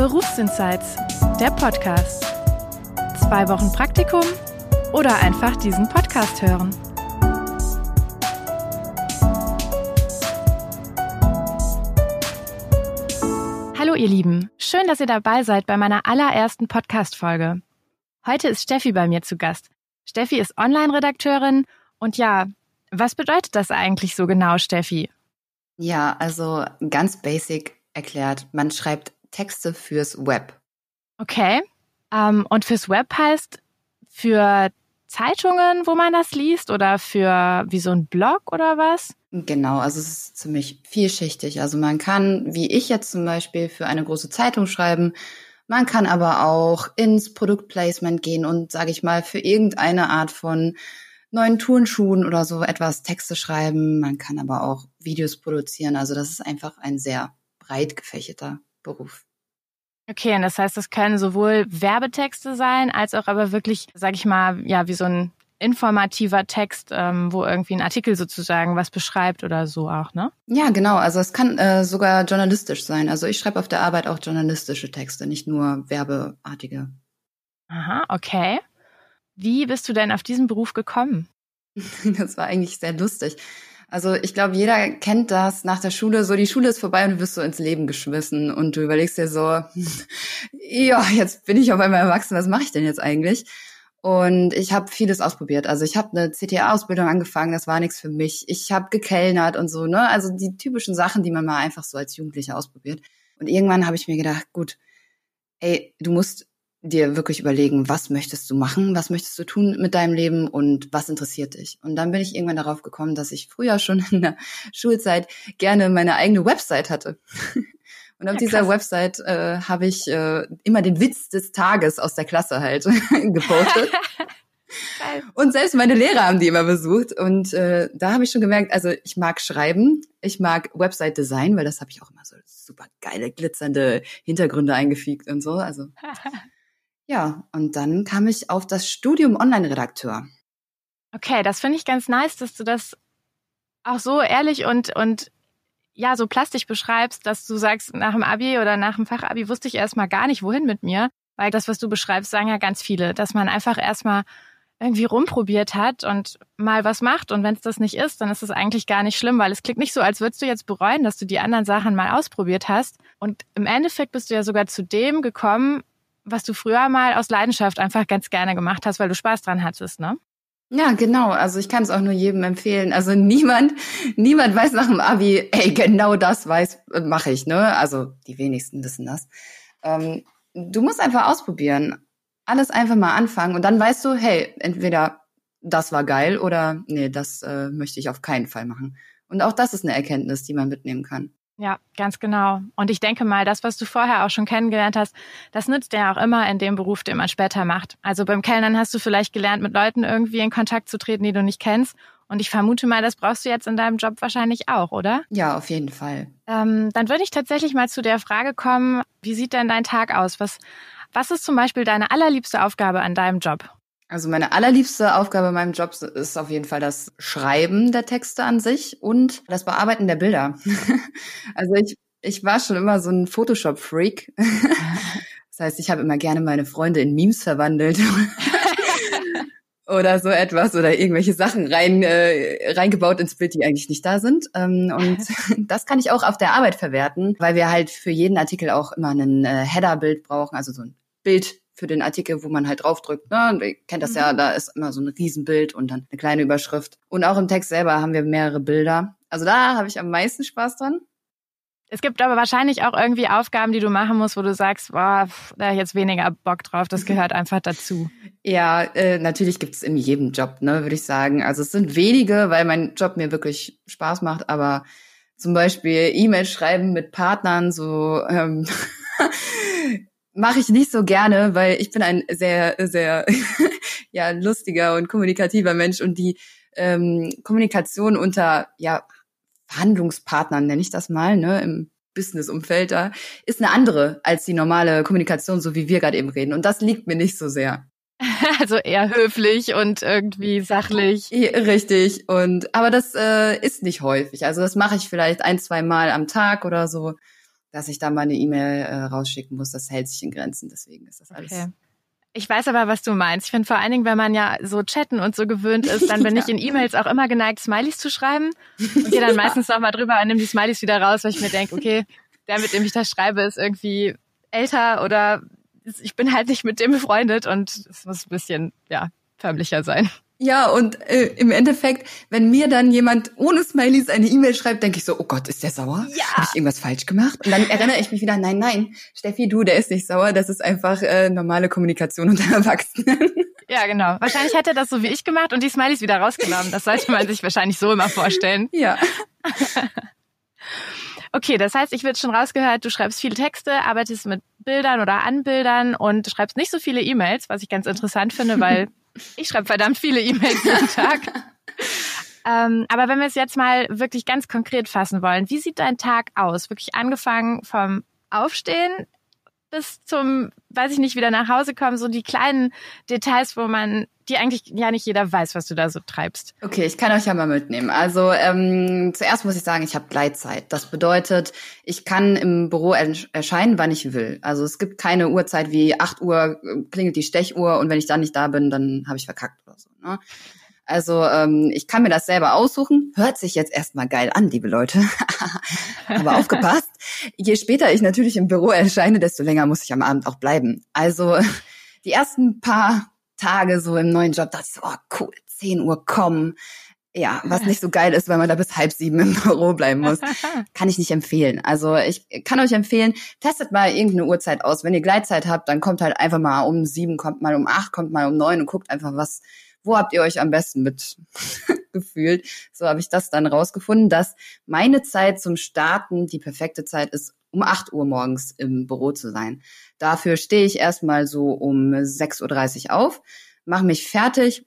Berufsinsights, der Podcast. Zwei Wochen Praktikum oder einfach diesen Podcast hören. Hallo ihr Lieben, schön, dass ihr dabei seid bei meiner allerersten Podcast-Folge. Heute ist Steffi bei mir zu Gast. Steffi ist Online-Redakteurin und ja, was bedeutet das eigentlich so genau, Steffi? Ja, also ganz basic erklärt, man schreibt Texte fürs Web. Okay. Ähm, und fürs Web heißt für Zeitungen, wo man das liest oder für wie so ein Blog oder was? Genau, also es ist ziemlich vielschichtig. Also man kann, wie ich jetzt zum Beispiel, für eine große Zeitung schreiben. Man kann aber auch ins Produktplacement gehen und, sage ich mal, für irgendeine Art von neuen Turnschuhen oder so etwas Texte schreiben. Man kann aber auch Videos produzieren. Also das ist einfach ein sehr breit gefächerter Beruf. Okay, und das heißt, das können sowohl Werbetexte sein, als auch aber wirklich, sag ich mal, ja, wie so ein informativer Text, ähm, wo irgendwie ein Artikel sozusagen was beschreibt oder so auch, ne? Ja, genau. Also es kann äh, sogar journalistisch sein. Also ich schreibe auf der Arbeit auch journalistische Texte, nicht nur werbeartige. Aha, okay. Wie bist du denn auf diesen Beruf gekommen? das war eigentlich sehr lustig. Also ich glaube, jeder kennt das nach der Schule, so die Schule ist vorbei und du wirst so ins Leben geschmissen und du überlegst dir so, ja, jetzt bin ich auf einmal erwachsen, was mache ich denn jetzt eigentlich? Und ich habe vieles ausprobiert. Also ich habe eine CTA-Ausbildung angefangen, das war nichts für mich. Ich habe gekellnert und so, ne? Also die typischen Sachen, die man mal einfach so als Jugendlicher ausprobiert. Und irgendwann habe ich mir gedacht, gut, ey, du musst dir wirklich überlegen, was möchtest du machen, was möchtest du tun mit deinem Leben und was interessiert dich. Und dann bin ich irgendwann darauf gekommen, dass ich früher schon in der Schulzeit gerne meine eigene Website hatte. Und auf ja, dieser Website äh, habe ich äh, immer den Witz des Tages aus der Klasse halt gepostet. und selbst meine Lehrer haben die immer besucht. Und äh, da habe ich schon gemerkt, also ich mag schreiben, ich mag Website-Design, weil das habe ich auch immer so super geile, glitzernde Hintergründe eingefügt und so. Also ja, und dann kam ich auf das Studium Online-Redakteur. Okay, das finde ich ganz nice, dass du das auch so ehrlich und, und ja, so plastisch beschreibst, dass du sagst, nach dem Abi oder nach dem Fachabi wusste ich erstmal gar nicht, wohin mit mir. Weil das, was du beschreibst, sagen ja ganz viele, dass man einfach erstmal irgendwie rumprobiert hat und mal was macht. Und wenn es das nicht ist, dann ist es eigentlich gar nicht schlimm, weil es klingt nicht so, als würdest du jetzt bereuen, dass du die anderen Sachen mal ausprobiert hast. Und im Endeffekt bist du ja sogar zu dem gekommen, was du früher mal aus Leidenschaft einfach ganz gerne gemacht hast, weil du Spaß dran hattest, ne? Ja, genau. Also ich kann es auch nur jedem empfehlen. Also niemand, niemand weiß nach dem Abi, ey, genau das weiß, mache ich, ne? Also die wenigsten wissen das. Ähm, du musst einfach ausprobieren. Alles einfach mal anfangen und dann weißt du, hey, entweder das war geil oder nee, das äh, möchte ich auf keinen Fall machen. Und auch das ist eine Erkenntnis, die man mitnehmen kann. Ja, ganz genau. Und ich denke mal, das, was du vorher auch schon kennengelernt hast, das nützt dir auch immer in dem Beruf, den man später macht. Also beim Kellnern hast du vielleicht gelernt, mit Leuten irgendwie in Kontakt zu treten, die du nicht kennst. Und ich vermute mal, das brauchst du jetzt in deinem Job wahrscheinlich auch, oder? Ja, auf jeden Fall. Ähm, dann würde ich tatsächlich mal zu der Frage kommen, wie sieht denn dein Tag aus? Was, was ist zum Beispiel deine allerliebste Aufgabe an deinem Job? Also meine allerliebste Aufgabe in meinem Job ist auf jeden Fall das Schreiben der Texte an sich und das Bearbeiten der Bilder. also ich, ich war schon immer so ein Photoshop-Freak. das heißt, ich habe immer gerne meine Freunde in Memes verwandelt. oder so etwas oder irgendwelche Sachen rein äh, reingebaut ins Bild, die eigentlich nicht da sind. Ähm, und das kann ich auch auf der Arbeit verwerten, weil wir halt für jeden Artikel auch immer ein äh, Header-Bild brauchen, also so ein Bild für den Artikel, wo man halt draufdrückt. Ne? Ihr kennt das mhm. ja, da ist immer so ein Riesenbild und dann eine kleine Überschrift. Und auch im Text selber haben wir mehrere Bilder. Also da habe ich am meisten Spaß dran. Es gibt aber wahrscheinlich auch irgendwie Aufgaben, die du machen musst, wo du sagst, boah, da habe ich jetzt weniger Bock drauf, das gehört einfach dazu. Ja, äh, natürlich gibt es in jedem Job, ne, würde ich sagen. Also es sind wenige, weil mein Job mir wirklich Spaß macht, aber zum Beispiel E-Mails schreiben mit Partnern, so ähm, mache ich nicht so gerne, weil ich bin ein sehr, sehr ja, lustiger und kommunikativer Mensch und die ähm, Kommunikation unter ja, Verhandlungspartnern, nenne ich das mal, ne, im Business-Umfeld da, ist eine andere als die normale Kommunikation, so wie wir gerade eben reden. Und das liegt mir nicht so sehr. Also eher höflich und irgendwie sachlich. Richtig. Und aber das äh, ist nicht häufig. Also das mache ich vielleicht ein, zwei Mal am Tag oder so. Dass ich da mal eine E-Mail äh, rausschicken muss. Das hält sich in Grenzen, deswegen ist das alles. Okay. Ich weiß aber, was du meinst. Ich finde vor allen Dingen, wenn man ja so chatten und so gewöhnt ist, dann bin ja. ich in E-Mails auch immer geneigt, Smileys zu schreiben und gehe dann ja. meistens noch mal drüber und nehme die Smileys wieder raus, weil ich mir denke, okay, der, mit dem ich das schreibe, ist irgendwie älter oder ich bin halt nicht mit dem befreundet und es muss ein bisschen, ja, förmlicher sein. Ja, und äh, im Endeffekt, wenn mir dann jemand ohne Smileys eine E-Mail schreibt, denke ich so, oh Gott, ist der sauer? Ja. Habe ich irgendwas falsch gemacht? Und dann erinnere ich mich wieder, nein, nein, Steffi, du, der ist nicht sauer, das ist einfach äh, normale Kommunikation unter Erwachsenen. Ja, genau. Wahrscheinlich hätte er das so wie ich gemacht und die Smileys wieder rausgenommen. Das sollte man sich wahrscheinlich so immer vorstellen. Ja. Okay, das heißt, ich wird schon rausgehört, du schreibst viele Texte, arbeitest mit Bildern oder an Bildern und schreibst nicht so viele E-Mails, was ich ganz interessant finde, weil ich schreibe verdammt viele E-Mails jeden Tag. ähm, aber wenn wir es jetzt mal wirklich ganz konkret fassen wollen, wie sieht dein Tag aus? Wirklich angefangen vom Aufstehen bis zum, weiß ich nicht, wieder nach Hause kommen, so die kleinen Details, wo man, die eigentlich ja nicht jeder weiß, was du da so treibst. Okay, ich kann euch ja mal mitnehmen. Also ähm, zuerst muss ich sagen, ich habe Gleitzeit. Das bedeutet, ich kann im Büro erscheinen, wann ich will. Also es gibt keine Uhrzeit wie 8 Uhr äh, klingelt die Stechuhr und wenn ich dann nicht da bin, dann habe ich verkackt oder so. Ne? Also ähm, ich kann mir das selber aussuchen. Hört sich jetzt erstmal geil an, liebe Leute. Aber aufgepasst. Je später ich natürlich im Büro erscheine, desto länger muss ich am Abend auch bleiben. Also die ersten paar Tage so im neuen Job dachte ich so, oh cool, 10 Uhr kommen. Ja, was nicht so geil ist, weil man da bis halb sieben im Büro bleiben muss. Kann ich nicht empfehlen. Also ich kann euch empfehlen, testet mal irgendeine Uhrzeit aus. Wenn ihr Gleitzeit habt, dann kommt halt einfach mal um sieben, kommt mal um acht, kommt mal um neun und guckt einfach, was wo habt ihr euch am besten mit gefühlt? So habe ich das dann rausgefunden, dass meine Zeit zum Starten die perfekte Zeit ist, um 8 Uhr morgens im Büro zu sein. Dafür stehe ich erstmal so um 6.30 Uhr auf, mache mich fertig,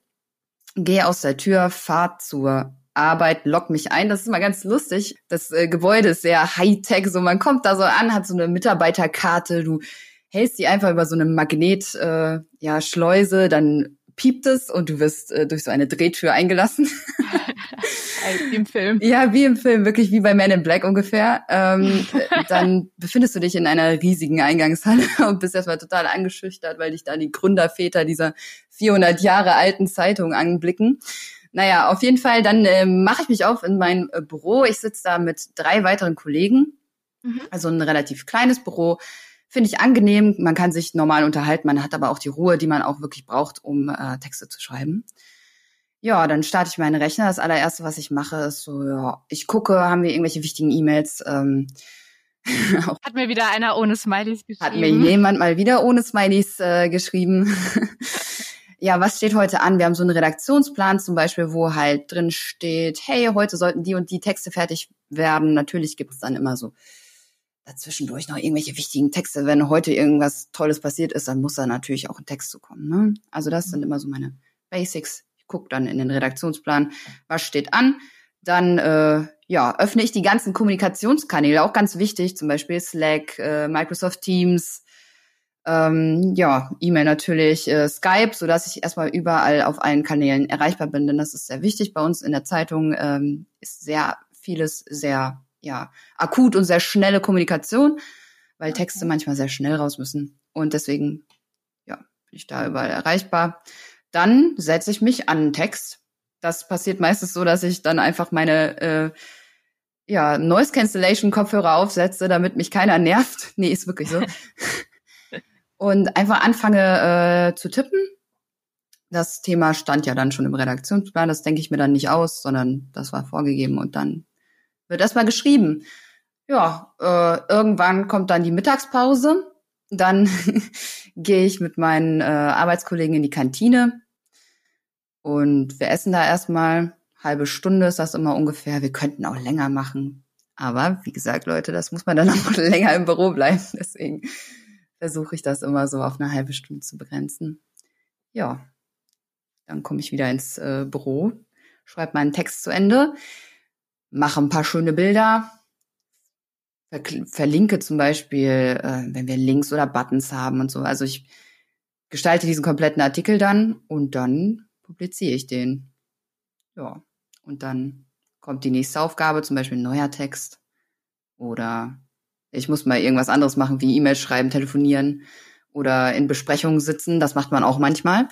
gehe aus der Tür, fahre zur Arbeit, lock mich ein. Das ist mal ganz lustig. Das äh, Gebäude ist sehr high-tech. So, man kommt da so an, hat so eine Mitarbeiterkarte, du hältst die einfach über so eine Magnet, äh, ja, Schleuse, dann piept es und du wirst äh, durch so eine Drehtür eingelassen. wie im Film. Ja, wie im Film, wirklich wie bei Man in Black ungefähr. Ähm, dann befindest du dich in einer riesigen Eingangshalle und bist erstmal total angeschüchtert, weil dich da die Gründerväter dieser 400 Jahre alten Zeitung anblicken. Naja, auf jeden Fall, dann äh, mache ich mich auf in mein äh, Büro. Ich sitze da mit drei weiteren Kollegen. Mhm. Also ein relativ kleines Büro Finde ich angenehm. Man kann sich normal unterhalten. Man hat aber auch die Ruhe, die man auch wirklich braucht, um äh, Texte zu schreiben. Ja, dann starte ich meinen Rechner. Das allererste, was ich mache, ist so, ja, ich gucke, haben wir irgendwelche wichtigen E-Mails. Ähm, hat mir wieder einer ohne Smileys geschrieben. Hat mir jemand mal wieder ohne Smileys äh, geschrieben. ja, was steht heute an? Wir haben so einen Redaktionsplan zum Beispiel, wo halt drin steht, hey, heute sollten die und die Texte fertig werden. Natürlich gibt es dann immer so dazwischendurch noch irgendwelche wichtigen Texte. Wenn heute irgendwas Tolles passiert ist, dann muss da natürlich auch ein Text zu kommen. Ne? Also das sind mhm. immer so meine Basics. Ich gucke dann in den Redaktionsplan, was steht an. Dann äh, ja, öffne ich die ganzen Kommunikationskanäle, auch ganz wichtig, zum Beispiel Slack, äh, Microsoft Teams, ähm, ja, E-Mail natürlich, äh, Skype, so dass ich erstmal überall auf allen Kanälen erreichbar bin, denn das ist sehr wichtig. Bei uns in der Zeitung ähm, ist sehr vieles sehr ja, akut und sehr schnelle Kommunikation, weil okay. Texte manchmal sehr schnell raus müssen. Und deswegen, ja, bin ich da überall erreichbar. Dann setze ich mich an einen Text. Das passiert meistens so, dass ich dann einfach meine äh, ja, Noise Cancellation Kopfhörer aufsetze, damit mich keiner nervt. Nee, ist wirklich so. und einfach anfange äh, zu tippen. Das Thema stand ja dann schon im Redaktionsplan, das denke ich mir dann nicht aus, sondern das war vorgegeben und dann wird erstmal geschrieben. Ja, äh, irgendwann kommt dann die Mittagspause. Dann gehe ich mit meinen äh, Arbeitskollegen in die Kantine und wir essen da erstmal. Halbe Stunde ist das immer ungefähr. Wir könnten auch länger machen. Aber wie gesagt, Leute, das muss man dann auch länger im Büro bleiben. Deswegen versuche ich das immer so auf eine halbe Stunde zu begrenzen. Ja, dann komme ich wieder ins äh, Büro, schreibe meinen Text zu Ende mache ein paar schöne Bilder, verlinke zum Beispiel, äh, wenn wir Links oder Buttons haben und so. Also ich gestalte diesen kompletten Artikel dann und dann publiziere ich den. Ja, und dann kommt die nächste Aufgabe, zum Beispiel ein neuer Text oder ich muss mal irgendwas anderes machen, wie E-Mails schreiben, telefonieren oder in Besprechungen sitzen. Das macht man auch manchmal.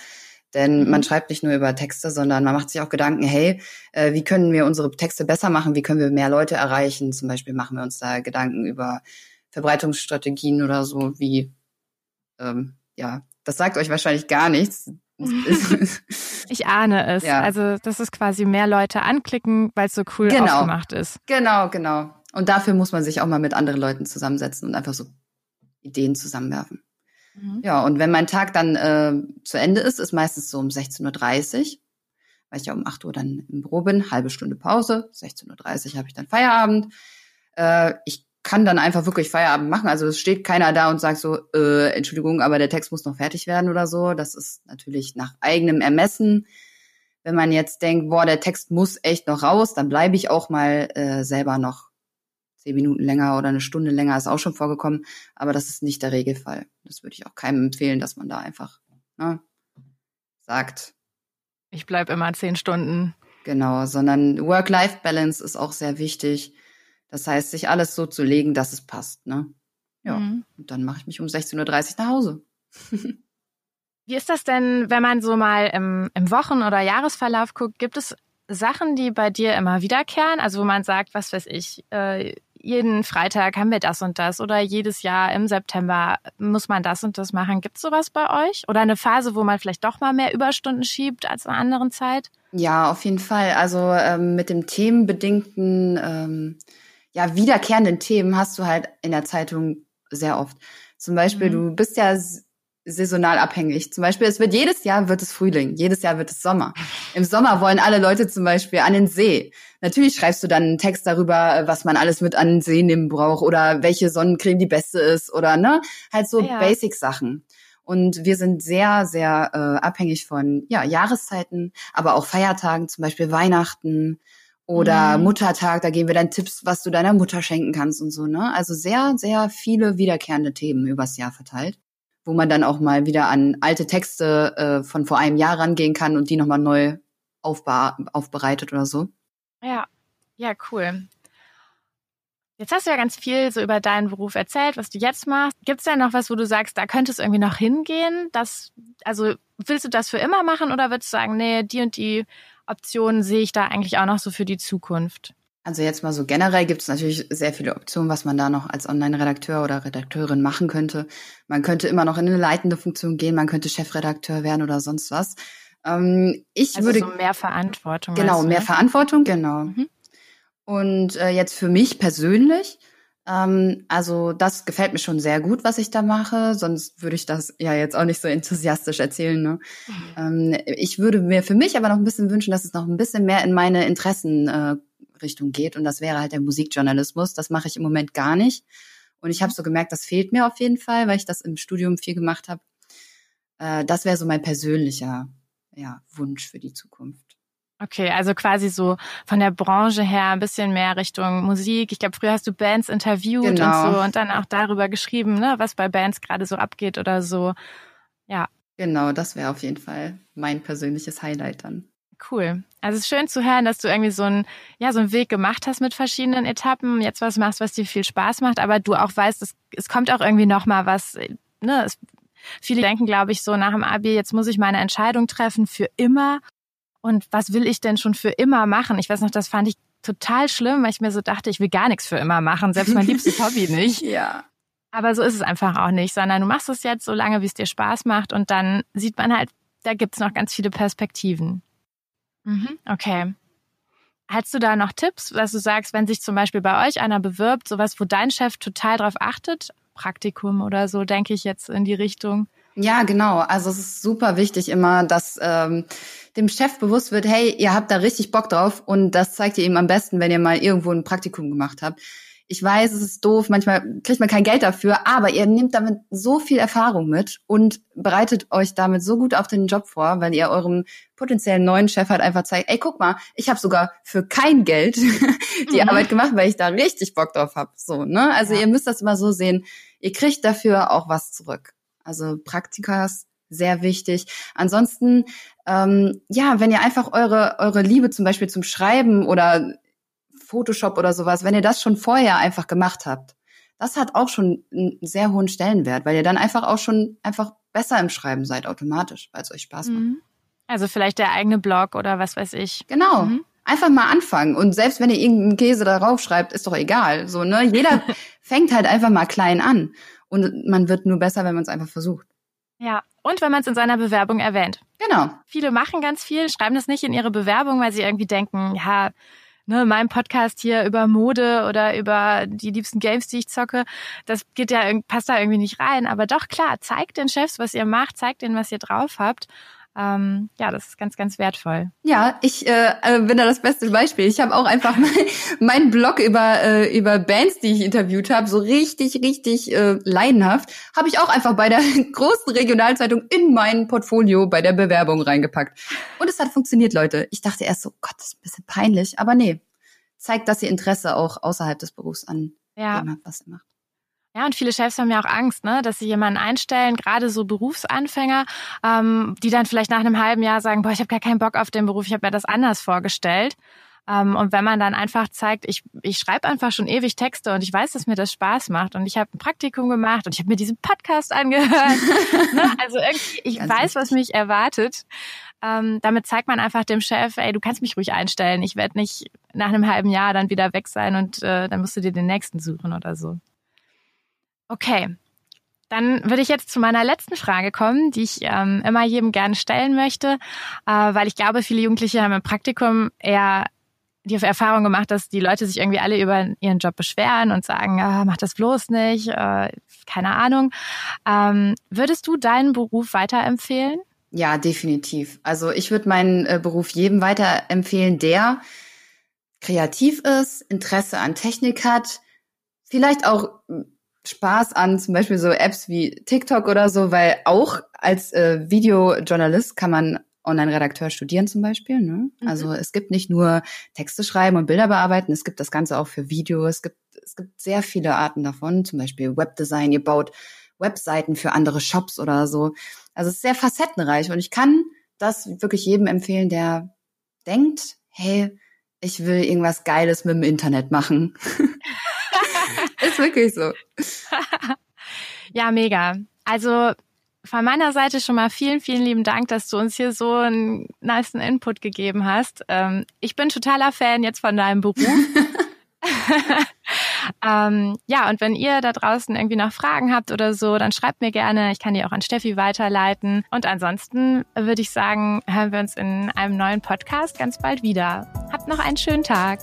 Denn mhm. man schreibt nicht nur über Texte, sondern man macht sich auch Gedanken, hey, äh, wie können wir unsere Texte besser machen? Wie können wir mehr Leute erreichen? Zum Beispiel machen wir uns da Gedanken über Verbreitungsstrategien oder so, wie, ähm, ja, das sagt euch wahrscheinlich gar nichts. ich ahne es. Ja. Also das ist quasi mehr Leute anklicken, weil es so cool genau. aufgemacht ist. Genau, genau. Und dafür muss man sich auch mal mit anderen Leuten zusammensetzen und einfach so Ideen zusammenwerfen. Mhm. Ja, und wenn mein Tag dann äh, zu Ende ist, ist meistens so um 16.30 Uhr, weil ich ja um 8 Uhr dann im Büro bin, halbe Stunde Pause, 16.30 Uhr habe ich dann Feierabend. Äh, ich kann dann einfach wirklich Feierabend machen. Also es steht keiner da und sagt so, äh, Entschuldigung, aber der Text muss noch fertig werden oder so. Das ist natürlich nach eigenem Ermessen. Wenn man jetzt denkt, boah, der Text muss echt noch raus, dann bleibe ich auch mal äh, selber noch zehn Minuten länger oder eine Stunde länger ist auch schon vorgekommen, aber das ist nicht der Regelfall. Das würde ich auch keinem empfehlen, dass man da einfach ne, sagt. Ich bleib immer zehn Stunden. Genau, sondern Work-Life-Balance ist auch sehr wichtig. Das heißt, sich alles so zu legen, dass es passt. Ne? Ja, mhm. und dann mache ich mich um 16.30 Uhr nach Hause. Wie ist das denn, wenn man so mal im, im Wochen- oder Jahresverlauf guckt? Gibt es Sachen, die bei dir immer wiederkehren? Also wo man sagt, was weiß ich, äh, jeden Freitag haben wir das und das oder jedes Jahr im September muss man das und das machen. Gibt es sowas bei euch? Oder eine Phase, wo man vielleicht doch mal mehr Überstunden schiebt als in einer anderen Zeit? Ja, auf jeden Fall. Also ähm, mit dem themenbedingten, ähm, ja, wiederkehrenden Themen hast du halt in der Zeitung sehr oft. Zum Beispiel, mhm. du bist ja saisonal abhängig. Zum Beispiel, es wird jedes Jahr wird es Frühling, jedes Jahr wird es Sommer. Im Sommer wollen alle Leute zum Beispiel an den See. Natürlich schreibst du dann einen Text darüber, was man alles mit an den See nehmen braucht oder welche Sonnencreme die beste ist oder ne, halt so ja. Basic-Sachen. Und wir sind sehr, sehr äh, abhängig von ja Jahreszeiten, aber auch Feiertagen, zum Beispiel Weihnachten oder mhm. Muttertag. Da geben wir dann Tipps, was du deiner Mutter schenken kannst und so. Ne, also sehr, sehr viele wiederkehrende Themen übers Jahr verteilt wo man dann auch mal wieder an alte Texte äh, von vor einem Jahr rangehen kann und die nochmal neu aufbe aufbereitet oder so. Ja, ja, cool. Jetzt hast du ja ganz viel so über deinen Beruf erzählt, was du jetzt machst. Gibt es da noch was, wo du sagst, da könnte es irgendwie noch hingehen? Das, also willst du das für immer machen oder würdest du sagen, nee, die und die Optionen sehe ich da eigentlich auch noch so für die Zukunft? Also jetzt mal so generell gibt es natürlich sehr viele Optionen, was man da noch als Online-Redakteur oder Redakteurin machen könnte. Man könnte immer noch in eine leitende Funktion gehen, man könnte Chefredakteur werden oder sonst was. Ähm, ich also würde so mehr Verantwortung. Genau, mehr ne? Verantwortung, genau. Mhm. Und äh, jetzt für mich persönlich, ähm, also das gefällt mir schon sehr gut, was ich da mache. Sonst würde ich das ja jetzt auch nicht so enthusiastisch erzählen. Ne? Mhm. Ähm, ich würde mir für mich aber noch ein bisschen wünschen, dass es noch ein bisschen mehr in meine Interessen äh, geht. Und das wäre halt der Musikjournalismus. Das mache ich im Moment gar nicht. Und ich habe so gemerkt, das fehlt mir auf jeden Fall, weil ich das im Studium viel gemacht habe. Äh, das wäre so mein persönlicher ja, Wunsch für die Zukunft. Okay, also quasi so von der Branche her ein bisschen mehr Richtung Musik. Ich glaube, früher hast du Bands interviewt genau. und so und dann auch darüber geschrieben, ne, was bei Bands gerade so abgeht oder so. Ja. Genau, das wäre auf jeden Fall mein persönliches Highlight dann. Cool. Also es ist schön zu hören, dass du irgendwie so einen, ja, so einen Weg gemacht hast mit verschiedenen Etappen, jetzt was machst, was dir viel Spaß macht, aber du auch weißt, es, es kommt auch irgendwie noch mal was, ne, es, viele denken, glaube ich, so nach dem Abi, jetzt muss ich meine Entscheidung treffen für immer. Und was will ich denn schon für immer machen? Ich weiß noch, das fand ich total schlimm, weil ich mir so dachte, ich will gar nichts für immer machen, selbst mein liebstes Hobby nicht. Ja. Aber so ist es einfach auch nicht, sondern du machst es jetzt so lange, wie es dir Spaß macht und dann sieht man halt, da gibt's noch ganz viele Perspektiven. Mhm, okay. Hast du da noch Tipps, dass du sagst, wenn sich zum Beispiel bei euch einer bewirbt, sowas, wo dein Chef total drauf achtet, Praktikum oder so, denke ich jetzt in die Richtung? Ja, genau. Also es ist super wichtig immer, dass ähm, dem Chef bewusst wird, hey, ihr habt da richtig Bock drauf und das zeigt ihr ihm am besten, wenn ihr mal irgendwo ein Praktikum gemacht habt. Ich weiß, es ist doof, manchmal kriegt man kein Geld dafür, aber ihr nehmt damit so viel Erfahrung mit und bereitet euch damit so gut auf den Job vor, weil ihr eurem potenziellen neuen Chef halt einfach zeigt, ey, guck mal, ich habe sogar für kein Geld die mhm. Arbeit gemacht, weil ich da richtig Bock drauf habe. So, ne? Also ja. ihr müsst das immer so sehen, ihr kriegt dafür auch was zurück. Also Praktikas sehr wichtig. Ansonsten, ähm, ja, wenn ihr einfach eure, eure Liebe zum Beispiel zum Schreiben oder Photoshop oder sowas, wenn ihr das schon vorher einfach gemacht habt, das hat auch schon einen sehr hohen Stellenwert, weil ihr dann einfach auch schon einfach besser im Schreiben seid automatisch, weil es euch Spaß macht. Mhm. Also vielleicht der eigene Blog oder was weiß ich. Genau. Mhm. Einfach mal anfangen. Und selbst wenn ihr irgendeinen Käse darauf schreibt, ist doch egal. So, ne? Jeder fängt halt einfach mal klein an. Und man wird nur besser, wenn man es einfach versucht. Ja, und wenn man es in seiner Bewerbung erwähnt. Genau. Viele machen ganz viel, schreiben das nicht in ihre Bewerbung, weil sie irgendwie denken, ja, ne, mein Podcast hier über Mode oder über die liebsten Games, die ich zocke, das geht ja, passt da irgendwie nicht rein. Aber doch klar, zeigt den Chefs, was ihr macht, zeigt denen, was ihr drauf habt ähm, ja, das ist ganz, ganz wertvoll. Ja, ich äh, äh bin da das beste Beispiel. Ich habe auch einfach meinen mein Blog über äh, über Bands, die ich interviewt habe, so richtig, richtig äh, leidenhaft, habe ich auch einfach bei der großen Regionalzeitung in mein Portfolio bei der Bewerbung reingepackt. Und es hat funktioniert, Leute. Ich dachte erst so, Gott, das ist ein bisschen peinlich, aber nee, zeigt, dass ihr Interesse auch außerhalb des Berufs an ja. dem habt, was ihr macht. Ja, und viele Chefs haben ja auch Angst, ne, dass sie jemanden einstellen, gerade so Berufsanfänger, ähm, die dann vielleicht nach einem halben Jahr sagen, boah, ich habe gar keinen Bock auf den Beruf, ich habe mir das anders vorgestellt. Ähm, und wenn man dann einfach zeigt, ich, ich schreibe einfach schon ewig Texte und ich weiß, dass mir das Spaß macht und ich habe ein Praktikum gemacht und ich habe mir diesen Podcast angehört. ne? Also irgendwie, ich Ganz weiß, was mich erwartet. Ähm, damit zeigt man einfach dem Chef, ey, du kannst mich ruhig einstellen. Ich werde nicht nach einem halben Jahr dann wieder weg sein und äh, dann musst du dir den nächsten suchen oder so. Okay, dann würde ich jetzt zu meiner letzten Frage kommen, die ich ähm, immer jedem gerne stellen möchte, äh, weil ich glaube, viele Jugendliche haben im Praktikum eher die Erfahrung gemacht, dass die Leute sich irgendwie alle über ihren Job beschweren und sagen, ah, mach das bloß nicht, äh, keine Ahnung. Ähm, würdest du deinen Beruf weiterempfehlen? Ja, definitiv. Also ich würde meinen äh, Beruf jedem weiterempfehlen, der kreativ ist, Interesse an Technik hat, vielleicht auch Spaß an zum Beispiel so Apps wie TikTok oder so, weil auch als äh, Videojournalist kann man Online-Redakteur studieren zum Beispiel. Ne? Mhm. Also es gibt nicht nur Texte schreiben und Bilder bearbeiten, es gibt das Ganze auch für Video. Es gibt, es gibt sehr viele Arten davon, zum Beispiel Webdesign, ihr baut Webseiten für andere Shops oder so. Also es ist sehr facettenreich und ich kann das wirklich jedem empfehlen, der denkt, hey, ich will irgendwas Geiles mit dem Internet machen. Wirklich so. ja, mega. Also von meiner Seite schon mal vielen, vielen lieben Dank, dass du uns hier so einen nice Input gegeben hast. Ähm, ich bin totaler Fan jetzt von deinem Beruf. ähm, ja, und wenn ihr da draußen irgendwie noch Fragen habt oder so, dann schreibt mir gerne. Ich kann die auch an Steffi weiterleiten. Und ansonsten würde ich sagen, hören wir uns in einem neuen Podcast ganz bald wieder. Habt noch einen schönen Tag.